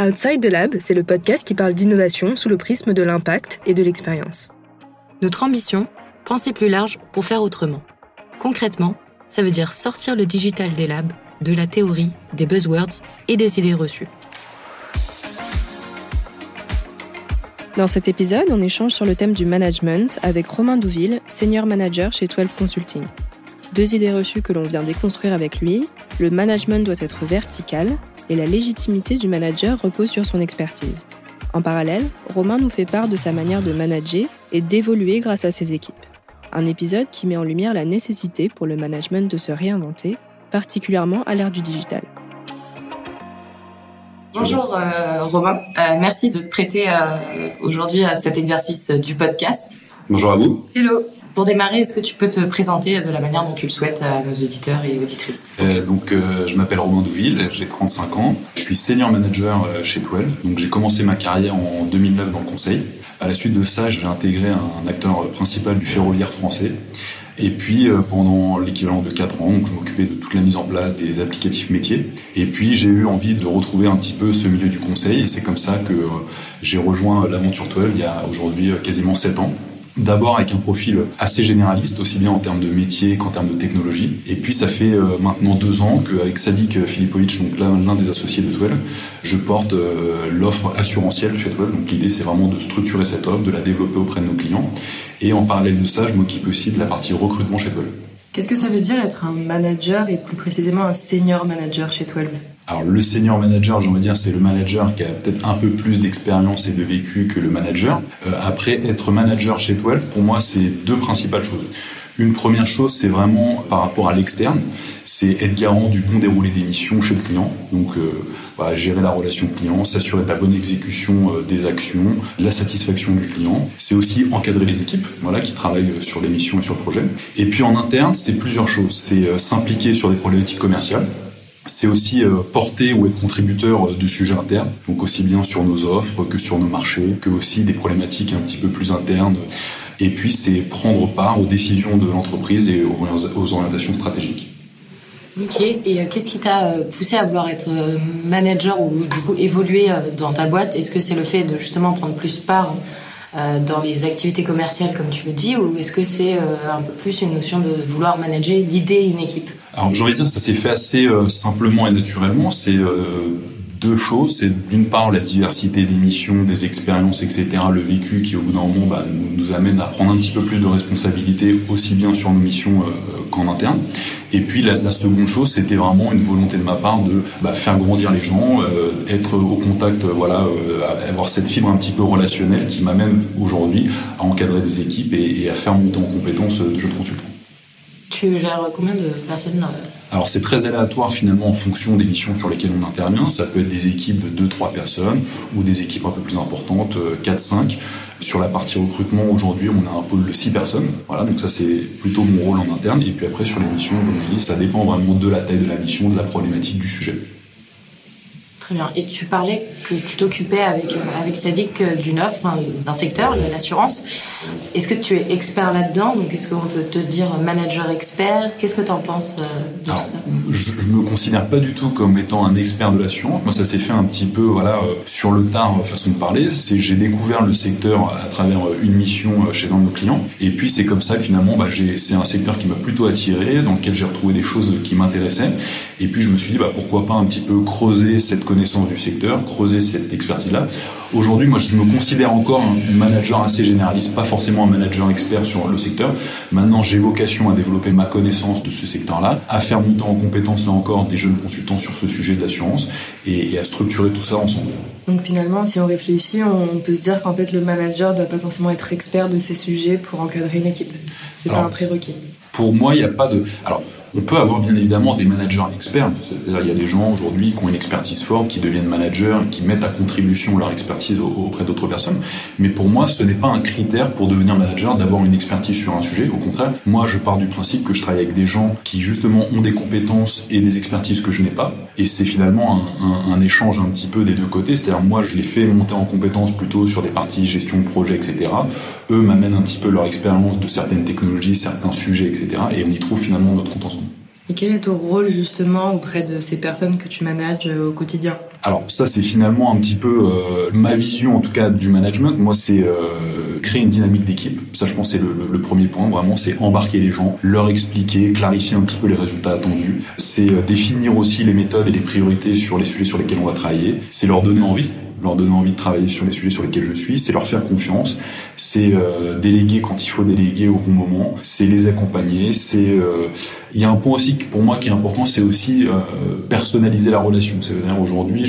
Outside the Lab, c'est le podcast qui parle d'innovation sous le prisme de l'impact et de l'expérience. Notre ambition, penser plus large pour faire autrement. Concrètement, ça veut dire sortir le digital des labs, de la théorie, des buzzwords et des idées reçues. Dans cet épisode, on échange sur le thème du management avec Romain Douville, senior manager chez 12 Consulting. Deux idées reçues que l'on vient déconstruire avec lui, le management doit être vertical et la légitimité du manager repose sur son expertise. En parallèle, Romain nous fait part de sa manière de manager et d'évoluer grâce à ses équipes. Un épisode qui met en lumière la nécessité pour le management de se réinventer, particulièrement à l'ère du digital. Bonjour euh, Romain, euh, merci de te prêter euh, aujourd'hui à cet exercice du podcast. Bonjour à vous. Hello. Pour démarrer, est-ce que tu peux te présenter de la manière dont tu le souhaites à nos auditeurs et auditrices? Donc, je m'appelle Romain Douville, j'ai 35 ans, je suis senior manager chez 12. Donc, j'ai commencé ma carrière en 2009 dans le conseil. À la suite de ça, j'ai intégré un acteur principal du ferroviaire français et puis euh, pendant l'équivalent de 4 ans, je m'occupais de toute la mise en place des applicatifs métiers. Et puis j'ai eu envie de retrouver un petit peu ce milieu du conseil. Et c'est comme ça que euh, j'ai rejoint l'aventure 12 il y a aujourd'hui euh, quasiment 7 ans. D'abord avec un profil assez généraliste, aussi bien en termes de métier qu'en termes de technologie. Et puis ça fait maintenant deux ans qu'avec Sadik Filipovic, donc l'un des associés de Twell, je porte l'offre assurantielle chez Twell. Donc l'idée c'est vraiment de structurer cette offre, de la développer auprès de nos clients et en parallèle de ça, je m'occupe aussi de la partie recrutement chez 12. Qu'est-ce que ça veut dire être un manager et plus précisément un senior manager chez 12 alors le senior manager, j'ai envie de dire, c'est le manager qui a peut-être un peu plus d'expérience et de vécu que le manager. Euh, après, être manager chez 12, pour moi, c'est deux principales choses. Une première chose, c'est vraiment par rapport à l'externe, c'est être garant du bon déroulé des missions chez le client. Donc, euh, gérer la relation client, s'assurer de la bonne exécution euh, des actions, la satisfaction du client. C'est aussi encadrer les équipes, qui travaillent euh, sur les missions et sur le projet. Et puis en interne, c'est plusieurs choses. C'est s'impliquer sur des problématiques commerciales c'est aussi porter ou être contributeur de sujets internes, donc aussi bien sur nos offres que sur nos marchés, que aussi des problématiques un petit peu plus internes et puis, c'est prendre part aux décisions de l'entreprise et aux orientations stratégiques. Ok, et euh, qu'est-ce qui t'a euh, poussé à vouloir être euh, manager ou du coup évoluer dans ta boîte? Est-ce que c'est le fait de justement prendre plus part dans les activités commerciales comme tu le dis ou est-ce que c'est un peu plus une notion de vouloir manager, l'idée une équipe? Alors j'ai envie de dire ça s'est fait assez simplement et naturellement. C'est deux choses. C'est d'une part la diversité des missions, des expériences, etc. Le vécu qui au bout d'un moment bah, nous, amène à prendre un petit peu plus de responsabilité aussi bien sur nos missions euh, qu'en interne. Et puis la, seconde chose, c'était vraiment une volonté de ma part de bah, faire grandir les gens, euh, être au contact, euh, voilà, avoir cette fibre un petit peu relationnelle qui m'amène aujourd'hui à encadrer des équipes et, et, à faire monter en compétences de jeunes consultants. Combien de personnes alors c'est très aléatoire finalement en fonction des missions sur lesquelles on intervient. Ça peut être des équipes de 2-3 personnes ou des équipes un peu plus importantes, 4-5. Euh, sur la partie recrutement, aujourd'hui, on a un pôle de 6 personnes. Voilà, donc ça c'est plutôt mon rôle en interne. Et puis après sur les missions, comme je dis, ça dépend vraiment de la taille de la mission, de la problématique du sujet. Très bien. Et tu parlais que tu t'occupais avec, euh, avec Sadik euh, d'une offre, d'un secteur, de l'assurance. Est-ce que tu es expert là-dedans? Donc, est-ce qu'on peut te dire manager expert? Qu'est-ce que tu en penses euh, de tout ça? Je ne me considère pas du tout comme étant un expert de l'assurance. Moi, ça s'est fait un petit peu voilà, sur le tard, façon de parler. C'est J'ai découvert le secteur à travers une mission chez un de nos clients. Et puis, c'est comme ça que finalement, bah, c'est un secteur qui m'a plutôt attiré, dans lequel j'ai retrouvé des choses qui m'intéressaient. Et puis, je me suis dit, bah, pourquoi pas un petit peu creuser cette connaissance du secteur, creuser cette expertise-là. Aujourd'hui, moi, je me considère encore un manager assez généraliste, pas forcément un manager expert sur le secteur. Maintenant, j'ai vocation à développer ma connaissance de ce secteur-là, à faire monter en compétence, là encore, des jeunes consultants sur ce sujet de l'assurance et, à structurer tout ça ensemble. Donc finalement, si on réfléchit, on peut se dire qu'en fait, le manager ne doit pas forcément être expert de ces sujets pour encadrer une équipe. C'est pas un prérequis. Pour moi, il n'y a pas de... Alors, on peut avoir bien évidemment des managers experts. Il y a des gens aujourd'hui qui ont une expertise forte, qui deviennent managers, qui mettent à contribution leur expertise auprès d'autres personnes. Mais pour moi, ce n'est pas un critère pour devenir manager d'avoir une expertise sur un sujet. Au contraire, moi, je pars du principe que je travaille avec des gens qui justement ont des compétences et des expertises que je n'ai pas. Et c'est finalement un, échange un petit peu des deux côtés. C'est-à-dire, moi, je les fais monter en compétences plutôt sur des parties gestion de projet, etc. Eux m'amènent un petit peu leur expérience de certaines technologies, certains sujets, etc. Et on y trouve finalement notre compte ensemble. Et quel est ton rôle justement auprès de ces personnes que tu manages euh, au quotidien? Alors ça c'est finalement un petit peu euh, ma vision en tout cas du management. Moi c'est euh, créer une dynamique d'équipe. Ça je pense c'est le, le, premier point vraiment c'est embarquer les gens, leur expliquer, clarifier un petit peu les résultats attendus. C'est définir aussi les méthodes et les priorités sur les sujets sur lesquels on va travailler. C'est leur donner envie leur donner envie de travailler sur les sujets sur lesquels je suis, c'est leur faire confiance, c'est euh, déléguer quand il faut déléguer au bon moment, c'est les accompagner, c'est euh, il y a un point aussi pour moi qui est important, c'est aussi euh, personnaliser la relation. C'est-à-dire aujourd'hui,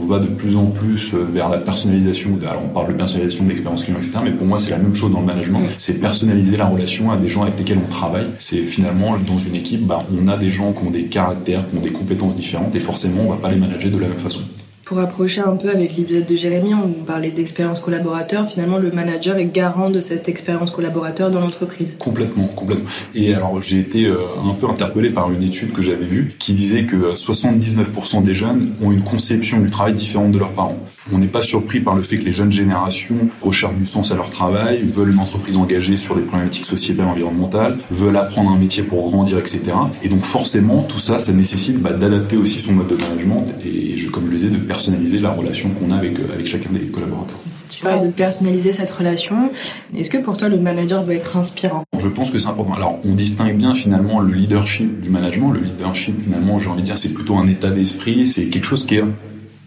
on va de plus en plus vers la personnalisation. Alors on parle de personnalisation de l'expérience client, etc. Mais pour moi, c'est la même chose dans le management. C'est personnaliser la relation à des gens avec lesquels on travaille. C'est finalement dans une équipe, bah, on a des gens qui ont des caractères, qui ont des compétences différentes, et forcément, on va pas les manager de la même façon. Pour approcher un peu avec l'épisode de Jérémy, on parlait d'expérience collaborateur. Finalement, le manager est garant de cette expérience collaborateur dans l'entreprise. Complètement, complètement. Et alors, j'ai été euh, un peu interpellé par une étude que j'avais vue qui disait que 79% des jeunes ont une conception du travail différente de leurs parents. On n'est pas surpris par le fait que les jeunes générations recherchent du sens à leur travail, veulent une entreprise engagée sur les problématiques sociétales et environnementales, veulent apprendre un métier pour grandir, etc. Et donc forcément, tout ça, ça nécessite bah, d'adapter aussi son mode de management et, comme je le disais, de personnaliser la relation qu'on a avec, euh, avec chacun des collaborateurs. Tu parles de personnaliser cette relation. Est-ce que pour toi, le manager doit être inspirant? Je pense que c'est important. Alors, on distingue bien finalement le leadership du management. Le leadership, finalement, j'ai envie de dire, c'est plutôt un état d'esprit, c'est quelque chose qui est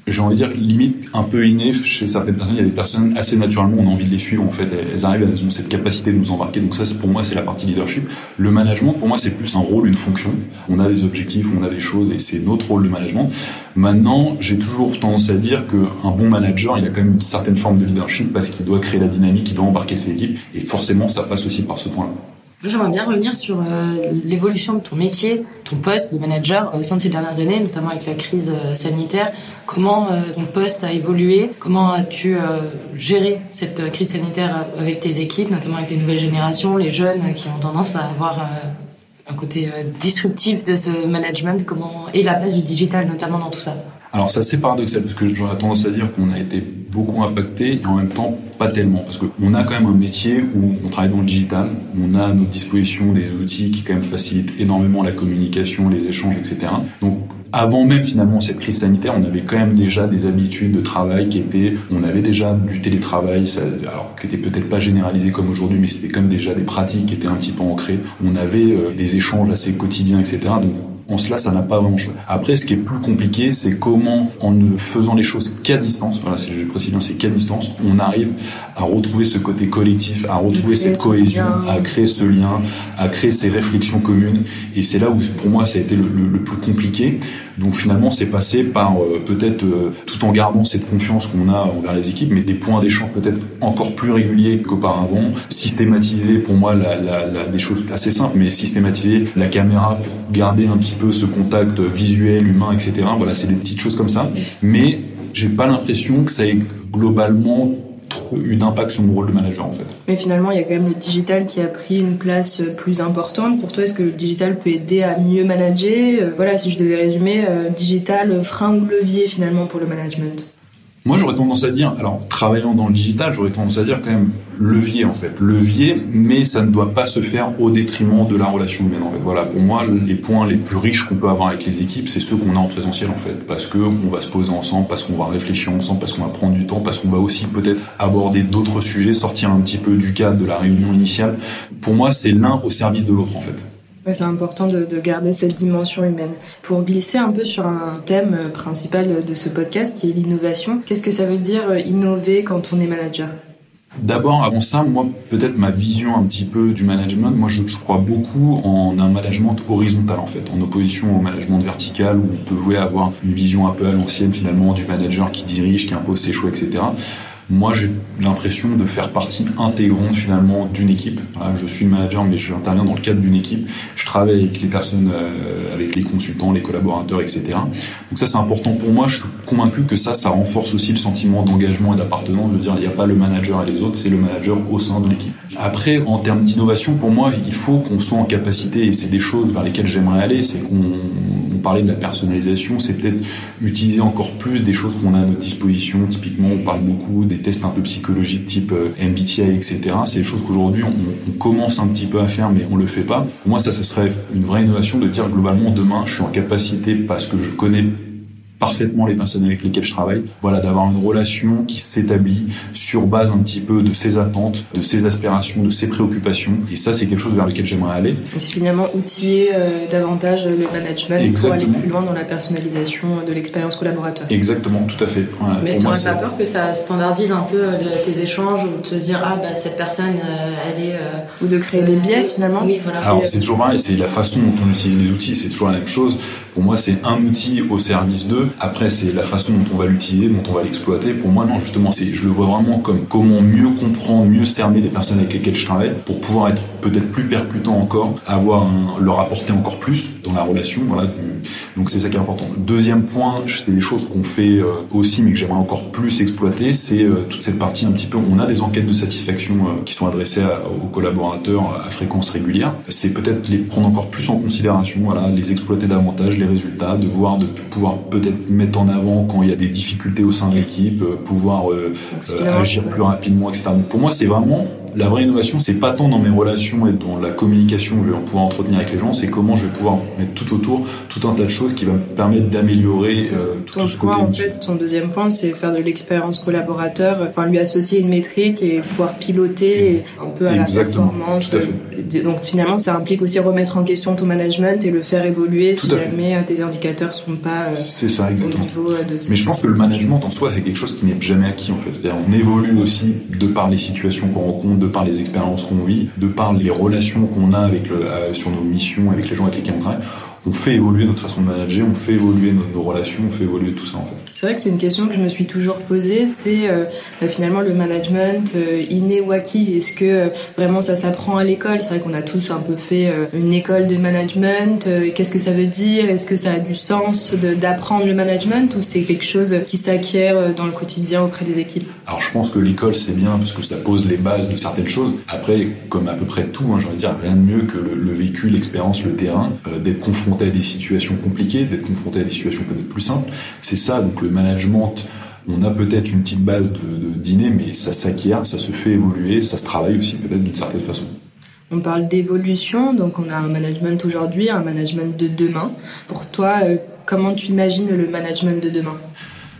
j'ai envie de dire limite un peu inné chez certaines personnes. Il y a des personnes assez naturellement, on a envie de les suivre. En fait, elles arrivent, elles ont cette capacité de nous embarquer. Donc ça, pour moi, c'est la partie leadership. Le management, pour moi, c'est plus un rôle, une fonction. On a des objectifs, on a des choses, et c'est notre rôle de management. Maintenant, j'ai toujours tendance à dire qu'un bon manager, il a quand même une certaine forme de leadership parce qu'il doit créer la dynamique, il doit embarquer ses équipes, et forcément, ça passe aussi par ce point-là. J'aimerais bien revenir sur euh, l'évolution de ton métier, ton poste de manager au sein de ces dernières années, notamment avec la crise euh, sanitaire. Comment euh, ton poste a évolué? Comment as-tu géré cette crise sanitaire avec tes équipes, notamment avec les nouvelles générations, les jeunes qui ont tendance à avoir un côté disruptif de ce management? Comment et la place du digital notamment dans tout ça? Alors ça c'est paradoxal parce que j'aurais tendance à dire qu'on a été beaucoup impacté et en même temps pas tellement parce qu'on a quand même un métier où on travaille dans le digital, on a à notre disposition des outils qui quand même facilitent énormément la communication, les échanges, etc. Donc avant même finalement cette crise sanitaire, on avait quand même déjà des habitudes de travail qui étaient, on avait déjà du télétravail, alors qui était peut-être pas généralisé comme aujourd'hui, mais c'était quand même déjà des pratiques qui étaient un petit peu ancrées. On avait euh, des échanges assez quotidiens, etc. Donc en cela, ça n'a pas vraiment changé. Après, ce qui est plus compliqué, c'est comment, en ne faisant les choses qu'à distance, voilà, je précise bien, c'est qu'à distance, on arrive à retrouver ce côté collectif, à retrouver cette cohésion, à créer ce lien, à créer ces réflexions communes. Et c'est là où, pour moi, ça a été le, le plus compliqué. Donc finalement, c'est passé par euh, peut-être euh, tout en gardant cette confiance qu'on a envers les équipes, mais des points d'échange peut-être encore plus réguliers qu'auparavant. Systématiser, pour moi, la, la, la, des choses assez simples, mais systématiser la caméra pour garder un petit peu ce contact visuel, humain, etc. Voilà, c'est des petites choses comme ça. Mais j'ai pas l'impression que ça ait globalement eu d'impact sur mon rôle de manager en fait. Mais finalement, il y a quand même le digital qui a pris une place plus importante. Pour toi, est-ce que le digital peut aider à mieux manager? Euh, Voilà, si je devais résumer, euh, digital, frein ou levier finalement pour le management? Moi, j'aurais tendance à dire, alors travaillant dans le digital, j'aurais tendance à dire quand même levier en fait, levier, mais ça ne doit pas se faire au détriment de la relation humaine en fait. Voilà, pour moi, les points les plus riches qu'on peut avoir avec les équipes, c'est ceux qu'on a en présentiel en fait, parce que on va se poser ensemble, parce qu'on va réfléchir ensemble, parce qu'on va prendre du temps, parce qu'on va aussi peut-être aborder d'autres sujets, sortir un petit peu du cadre de la réunion initiale. Pour moi, c'est l'un au service de l'autre en fait c'est important de, de, garder cette dimension humaine. Pour glisser un peu sur un thème principal de ce podcast qui est l'innovation, qu'est-ce que ça veut dire euh, innover quand on est manager? D'abord, avant ça, moi, peut-être ma vision un petit peu du management, moi, je, je, crois beaucoup en un management horizontal, en fait, en opposition au management vertical, où on peut avoir une vision un peu à l'ancienne, finalement, du manager qui dirige, qui impose ses choix, etc. Moi, j'ai l'impression de faire partie intégrante finalement d'une équipe. je suis manager, mais j'interviens dans le cadre d'une équipe. Je travaille avec les personnes, euh, avec les consultants, les collaborateurs, etc. Donc ça, c'est important pour moi. Je suis convaincu que ça, ça renforce aussi le sentiment d'engagement et d'appartenance. De dire, il n'y a pas le manager et les autres, c'est le manager au sein de l'équipe. Après, en termes d'innovation, pour moi, il faut qu'on soit en capacité, et c'est des choses vers lesquelles j'aimerais aller, c'est qu'on parlait de la personnalisation, c'est peut-être utiliser encore plus des choses qu'on a à notre disposition. Typiquement, on parle beaucoup des tests un peu psychologiques type euh, MBTI, etc. C'est des choses qu'aujourd'hui on, commence un petit peu à faire, mais on le fait pas. Moi, ça, ce serait une vraie innovation de dire globalement demain, je suis en capacité parce que je connais parfaitement les personnes avec lesquelles je travaille. Voilà, d'avoir une relation qui s'établit sur base un petit peu de ses attentes, de ses aspirations, de ses préoccupations. Et ça, c'est quelque chose vers lequel j'aimerais aller. C'est finalement outiller euh, davantage le management Exactement. pour aller plus loin dans la personnalisation de l'expérience collaborateur. Exactement, tout à fait. Voilà, Mais tu n'as pas peur que ça standardise un peu euh, tes échanges ou de te dire ah bah cette personne euh, elle est ou de créer des biais finalement. Oui, voilà. Alors c'est toujours pareil, c'est la façon dont on utilise les outils, c'est toujours la même chose. Pour moi, c'est un outil au service d'eux. Après, c'est la façon dont on va l'utiliser, dont on va l'exploiter. Pour moi, non, justement, c'est, je le vois vraiment comme comment mieux comprendre, mieux cerner les personnes avec lesquelles je travaille pour pouvoir être peut-être plus percutant encore, avoir leur apporter encore plus dans la relation. Voilà. Donc c'est ça qui est important. Deuxième point, c'est des choses qu'on fait euh, aussi, mais que j'aimerais encore plus exploiter, c'est euh, toute cette partie un petit peu. On a des enquêtes de satisfaction euh, qui sont adressées aux collaborateurs à fréquence régulière. C'est peut-être les prendre encore plus en considération, voilà, les exploiter davantage, les résultats, de voir, de pouvoir peut-être mettre en avant quand il y a des difficultés au sein de l'équipe, pouvoir agir plus rapidement, etc. Pour moi, c'est vraiment la vraie innovation, c'est pas tant dans mes relations et dans la communication que je vais pouvoir entretenir avec les gens, c'est comment je vais pouvoir mettre tout autour tout un tas de choses qui va me permettre d'améliorer euh, tout, ton ce côté. En fait, ton deuxième point, c'est faire de l'expérience collaborateur, enfin lui associer une métrique et pouvoir piloter un peu à Exactement, la performance. Tout à fait. Donc finalement, ça implique aussi remettre en question ton management et le faire évoluer tout si jamais euh, tes indicateurs sont pas euh, c'est ça, exactement. au niveau de. Mais je pense que le management en soi, c'est quelque chose qui n'est jamais acquis en fait. C'est-à-dire, on évolue aussi de par les situations qu'on rencontre, de par les expériences qu'on vit, de par les relations qu'on a avec le, sur nos missions, avec les gens avec lesquels on travaille on fait évoluer notre façon de manager, on fait évoluer nos, relations, on fait évoluer tout ça en fait. C'est vrai que c'est une question que je me suis toujours posée, c'est euh, bah, finalement le management euh, inné ou acquis. Est-ce que euh, vraiment ça s'apprend à l'école? C'est vrai qu'on a tous un peu fait une école de management. Qu'est-ce que ça veut dire? Est-ce que ça a du sens d'apprendre le management ou c'est quelque chose qui s'acquiert dans le quotidien auprès des équipes? Alors je pense que l'école c'est bien parce que ça pose les bases de certaines choses. Après, comme à peu près tout, hein, j'ai envie de dire rien de mieux que le, le vécu, l'expérience, le terrain, d'être confronté à des situations compliquées, d'être confronté à des situations peut-être plus simples. C'est ça, donc le management, on a peut-être une petite base de, dîner, mais ça s'acquiert, ça se fait évoluer, ça se travaille aussi peut-être d'une certaine façon. On parle d'évolution, donc on a un management aujourd'hui, un management de demain. Pour toi, euh, comment tu imagines le management de demain?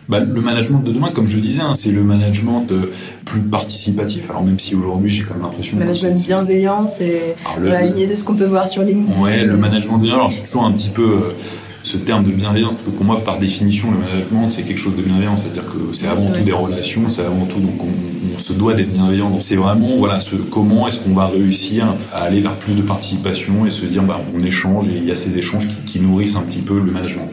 Bah, le management de demain, comme je disais, hein, c'est le management de, plus participatif. Alors même si aujourd'hui j'ai quand même l'impression... Management bienveillant, c'est la lignée de ce qu'on peut voir sur LinkedIn. Ouais, le management bienveillant, alors je suis toujours un petit peu... Euh, ce terme de bienveillant, parce que pour moi, par définition, le management, c'est quelque chose de bienveillant, c'est-à-dire que c'est avant tout des relations, c'est avant tout, donc on, on se doit d'être bienveillant. Donc c'est vraiment, voilà, ce, comment est-ce qu'on va réussir à aller vers plus de participation et se dire, bah, on échange et il y a ces échanges qui, qui nourrissent un petit peu le management.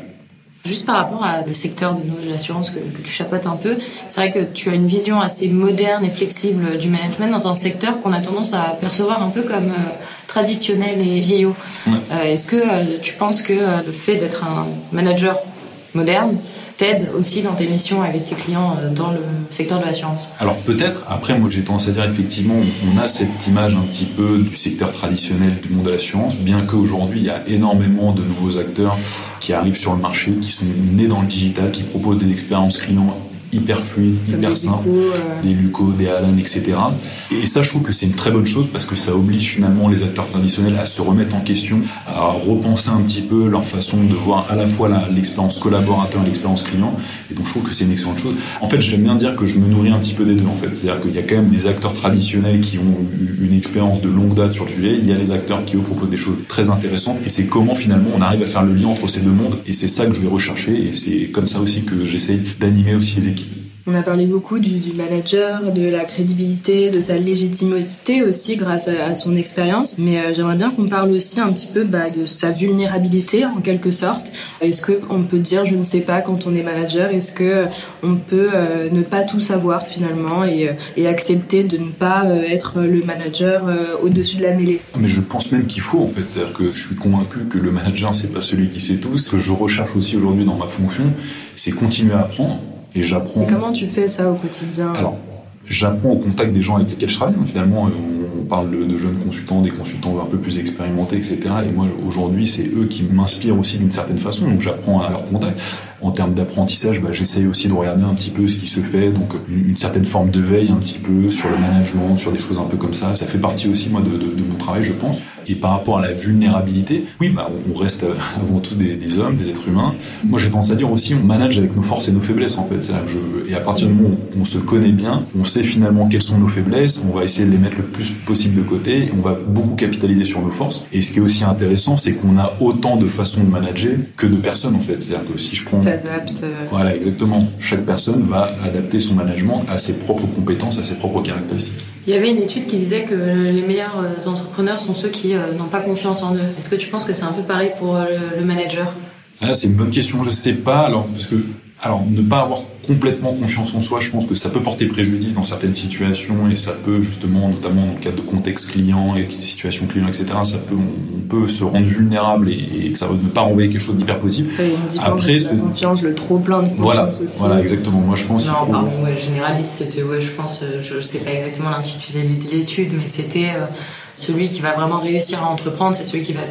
Juste par rapport à le secteur de l'assurance que, que tu chapeautes un peu, c'est vrai que tu as une vision assez moderne et flexible du management dans un secteur qu'on a tendance à percevoir un peu comme euh, traditionnel et vieillot. Ouais. Euh, Est-ce que euh, tu penses que le fait d'être un manager moderne t'aide aussi dans tes missions avec tes clients euh, dans le secteur de l'assurance. Alors peut-être, après moi j'ai tendance à dire effectivement on a cette image un petit peu du secteur traditionnel du monde de l'assurance, bien qu'aujourd'hui il y a énormément de nouveaux acteurs qui arrivent sur le marché, qui sont nés dans le digital, qui proposent des expériences clients hyper fluide, hyper simple, euh... des Luco, des Alan, etc. Et ça, je trouve que c'est une très bonne chose parce que ça oblige finalement les acteurs traditionnels à se remettre en question, à repenser un petit peu leur façon de voir à la fois l'expérience collaborateur et l'expérience client. Et donc, je trouve que c'est une excellente chose. En fait, j'aime bien dire que je me nourris un petit peu des deux, en fait. C'est-à-dire qu'il y a quand même des acteurs traditionnels qui ont une expérience de longue date sur le sujet. Il y a les acteurs qui, eux, proposent des choses très intéressantes. Et c'est comment, finalement, on arrive à faire le lien entre ces deux mondes. Et c'est ça que je vais rechercher. Et c'est comme ça aussi que j'essaye d'animer aussi les équipes. On a parlé beaucoup du, manager, de la crédibilité, de sa légitimité aussi grâce à, son expérience. Mais euh, j'aimerais bien qu'on parle aussi un petit peu bah, de sa vulnérabilité en quelque sorte. Est-ce que on peut dire je ne sais pas quand on est manager Est-ce que euh, on peut euh, ne pas tout savoir finalement et, accepter de ne pas être le manager au-dessus de la mêlée? Mais je pense même qu'il faut en fait. C'est-à-dire que je suis convaincu que le manager c'est pas celui qui sait tout. Ce que je recherche aussi aujourd'hui dans ma fonction, c'est continuer à apprendre et j'apprends. Comment tu fais ça au quotidien Alors, j'apprends au contact des gens avec lesquels je travaille. Finalement, on parle de, jeunes consultants, des consultants un peu plus expérimentés, etc. Et moi, aujourd'hui, c'est eux qui m'inspirent aussi d'une certaine façon. Donc, j'apprends à leur contact. En termes d'apprentissage, bah, j'essaye aussi de regarder un petit peu ce qui se fait. Donc, une, certaine forme de veille un petit peu sur le management, sur des choses un peu comme ça. Ça fait partie aussi, moi, de, mon travail, je pense. Et par rapport à la vulnérabilité, oui, bah, on reste avant tout des, hommes, des êtres humains. Moi, j'ai tendance à dire aussi, on manage avec nos forces et nos faiblesses, en fait. Je, et à partir du moment où on se connaît bien, on sait finalement quelles sont nos faiblesses, on va essayer de les mettre le plus possible de côté, on va beaucoup capitaliser sur nos forces. Et ce qui est aussi intéressant, c'est qu'on a autant de façons de manager que de personnes, en fait. C'est-à-dire que si je prends... Euh. Voilà, exactement. Chaque personne va adapter son management à ses propres compétences, à ses propres caractéristiques. Il y avait une étude qui disait que les meilleurs euh, entrepreneurs sont ceux qui euh, n'ont pas confiance en eux. Est-ce que tu penses que c'est un peu pareil pour euh, le manager? Ah, C'est une bonne question. Je sais pas. Alors, parce que alors, ne pas avoir complètement confiance en soi, je pense que ça peut porter préjudice dans certaines situations et ça peut justement, notamment dans le cadre de contexte client et situations clients, etc., ça peut, on peut se rendre vulnérable et, que ça ne pas renvoyer quelque chose d'hyper positif. Après, ce... confiance, le trop plein de confiance voilà, aussi. Voilà, exactement. Moi, je pense. Non, pardon, ouais, généraliste, c'était, ouais, je pense, euh, je sais pas exactement l'intitulé de l'étude, mais c'était euh, celui qui va vraiment réussir à entreprendre, c'est celui qui va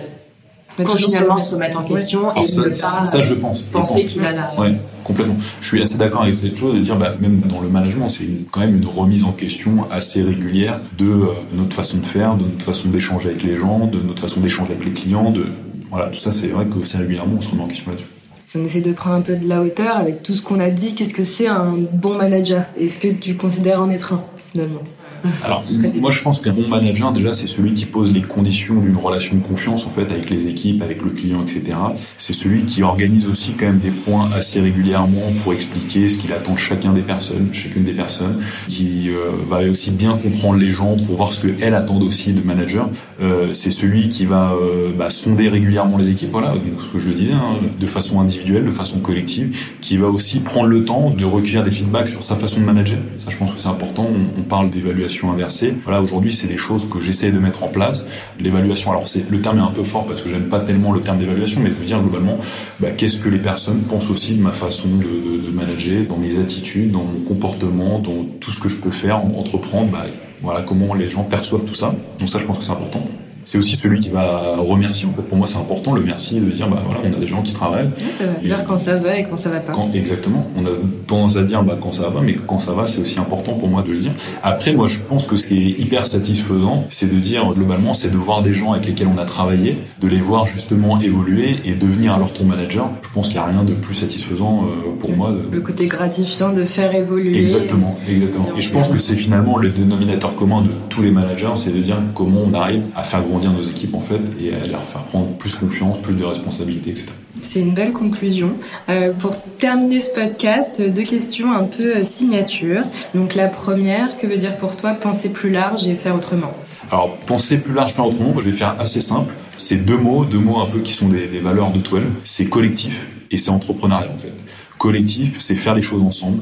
finalement se remettre en question et ça, pas ça, je pense, penser qu'il a. La... Ouais, complètement. Je suis assez d'accord avec cette chose de dire, bah, même dans le management, c'est quand même une remise en question assez régulière de euh, notre façon de faire, de notre façon d'échanger avec les gens, de notre façon d'échanger avec les clients, de voilà, tout ça, c'est vrai que c'est régulièrement on se remet en question là-dessus. Si on essaie de prendre un peu de la hauteur avec tout ce qu'on a dit, qu'est-ce que c'est un bon manager? Est-ce que tu considères en être un finalement? alors, moi, je pense qu'un bon manager, déjà, c'est celui qui pose les conditions d'une relation de confiance, en fait, avec les équipes, avec le client, etc. C'est celui qui organise aussi quand même des points assez régulièrement pour expliquer ce qu'il attend de chacun des personnes, chacune des personnes, qui euh, va aussi bien comprendre les gens pour voir ce qu'elles attendent aussi de manager. Euh, c'est celui qui va euh, bah, sonder régulièrement les équipes, voilà, ce que je le disais, hein, de façon individuelle, de façon collective, qui va aussi prendre le temps de recueillir des feedbacks sur sa façon de manager. Ça, je pense que c'est important. On, on parle d'évaluation inversée. Voilà, aujourd'hui, c'est des choses que j'essaie de mettre en place. L'évaluation, alors le terme est un peu fort parce que j'aime pas tellement le terme d'évaluation, mais de dire globalement, bah, qu'est-ce que les personnes pensent aussi de ma façon de, de, manager, dans mes attitudes, dans mon comportement, dans tout ce que je peux faire, entreprendre. Bah, voilà comment les gens perçoivent tout ça. Donc ça, je pense que c'est important c'est aussi celui qui va remercier. En fait, pour moi, c'est important le merci de dire, bah voilà, on a des gens qui travaillent. ça va dire quand ça va et quand ça va pas. exactement. On a tendance à dire, bah quand ça va, mais quand ça va, c'est aussi important pour moi de le dire. Après, moi, je pense que ce qui est hyper satisfaisant, c'est de dire globalement, c'est de voir des gens avec lesquels on a travaillé, de les voir justement évoluer et devenir alors ton manager. Je pense qu'il n'y a rien de plus satisfaisant euh, pour moi. Le côté gratifiant de faire évoluer. Exactement, exactement. Et je pense que c'est finalement le dénominateur commun de tous les managers, c'est de dire comment on arrive à faire grandir nos équipes en fait et à leur faire prendre plus confiance, plus de responsabilités, etc. C'est une belle conclusion. Euh, pour terminer ce podcast, deux questions un peu euh, signature. Donc la première, que veut dire pour toi penser plus large et faire autrement? Alors, penser plus large, faire autrement, je vais faire assez simple. C'est deux mots, deux mots un peu qui sont des, des valeurs de toile. C'est collectif et c'est entrepreneuriat en fait. Collectif, c'est faire les choses ensemble,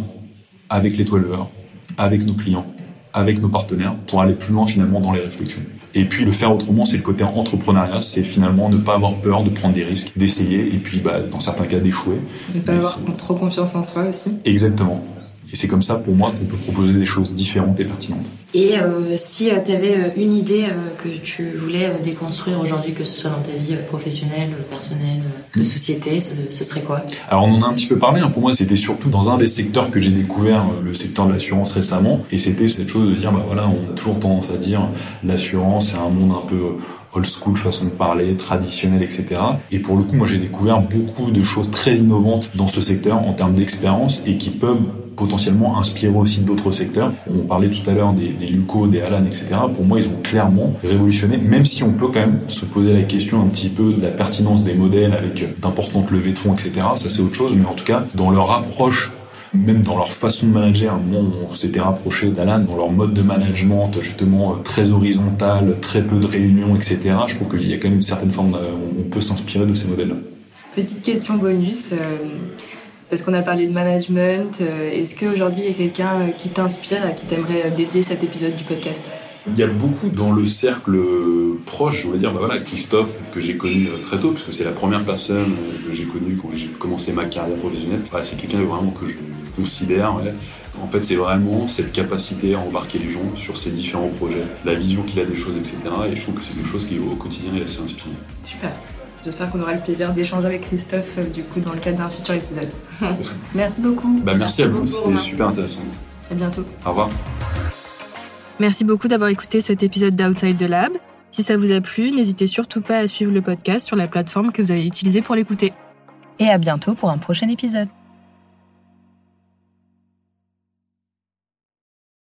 avec les toileurs, avec nos clients, avec nos partenaires, pour aller plus loin finalement dans les réflexions. Et puis le faire autrement, c'est le côté entrepreneuriat, c'est finalement ne pas avoir peur de prendre des risques, d'essayer, et puis bah, dans certains cas d'échouer. Ne pas avoir trop confiance en soi aussi. Exactement. Et c'est comme ça pour moi qu'on peut proposer des choses différentes et pertinentes. Et euh, si euh, tu avais euh, une idée que tu voulais déconstruire aujourd'hui, que ce soit dans ta vie professionnelle, personnelle, de hmm. société, ce, serait quoi? Alors on en a un petit peu parlé, hein. pour moi c'était surtout dans un des secteurs que j'ai découvert, le secteur de l'assurance récemment, et c'était cette chose de dire, bah voilà, on a toujours tendance à dire l'assurance c'est un monde un peu old school façon de parler, traditionnelle, etc. Et pour le coup, moi j'ai découvert beaucoup de choses très innovantes dans ce secteur en termes d'expérience et qui peuvent potentiellement inspirer aussi d'autres secteurs. On parlait tout à l'heure des, des des Alan, etc. Pour moi, ils ont clairement révolutionné, même si on peut quand même se poser la question un petit peu de la pertinence des modèles avec d'importantes levées de fonds, etc. Ça, c'est autre chose, mais en tout cas, dans leur approche même dans leur façon de manager, un moment on s'était rapproché d'Alan, dans leur mode de management justement très horizontal, très peu de réunions, etc. Je trouve qu'il y a quand même une certaine forme, on peut s'inspirer de ces modèles-là. Petite question bonus, euh, parce qu'on a parlé de management. Euh, est-ce qu'aujourd'hui, il y a quelqu'un euh, qui t'inspire, à qui t'aimerais euh, dédier cet épisode du podcast? Il y a beaucoup dans le cercle proche, je voulais dire, bah voilà, Christophe, que j'ai connu très tôt, parce que c'est la première personne que j'ai connue quand j'ai commencé ma carrière professionnelle. c'est quelqu'un vraiment que je, considère. En fait, c'est vraiment cette capacité à embarquer les gens sur ces différents projets, la vision qu'il a des choses, etc. Et je trouve que c'est quelque chose qui, au quotidien, est assez inspirant. Super. J'espère qu'on aura le plaisir d'échanger avec Christophe euh, du coup dans le cadre d'un futur épisode. merci beaucoup. Bah, merci, à vous, c'était super intéressant. À bientôt. Au revoir. Merci beaucoup d'avoir écouté cet épisode d'Outside the Lab. Si ça vous a plu, n'hésitez surtout pas à suivre le podcast sur la plateforme que vous avez utilisée pour l'écouter. Et à bientôt pour un prochain épisode.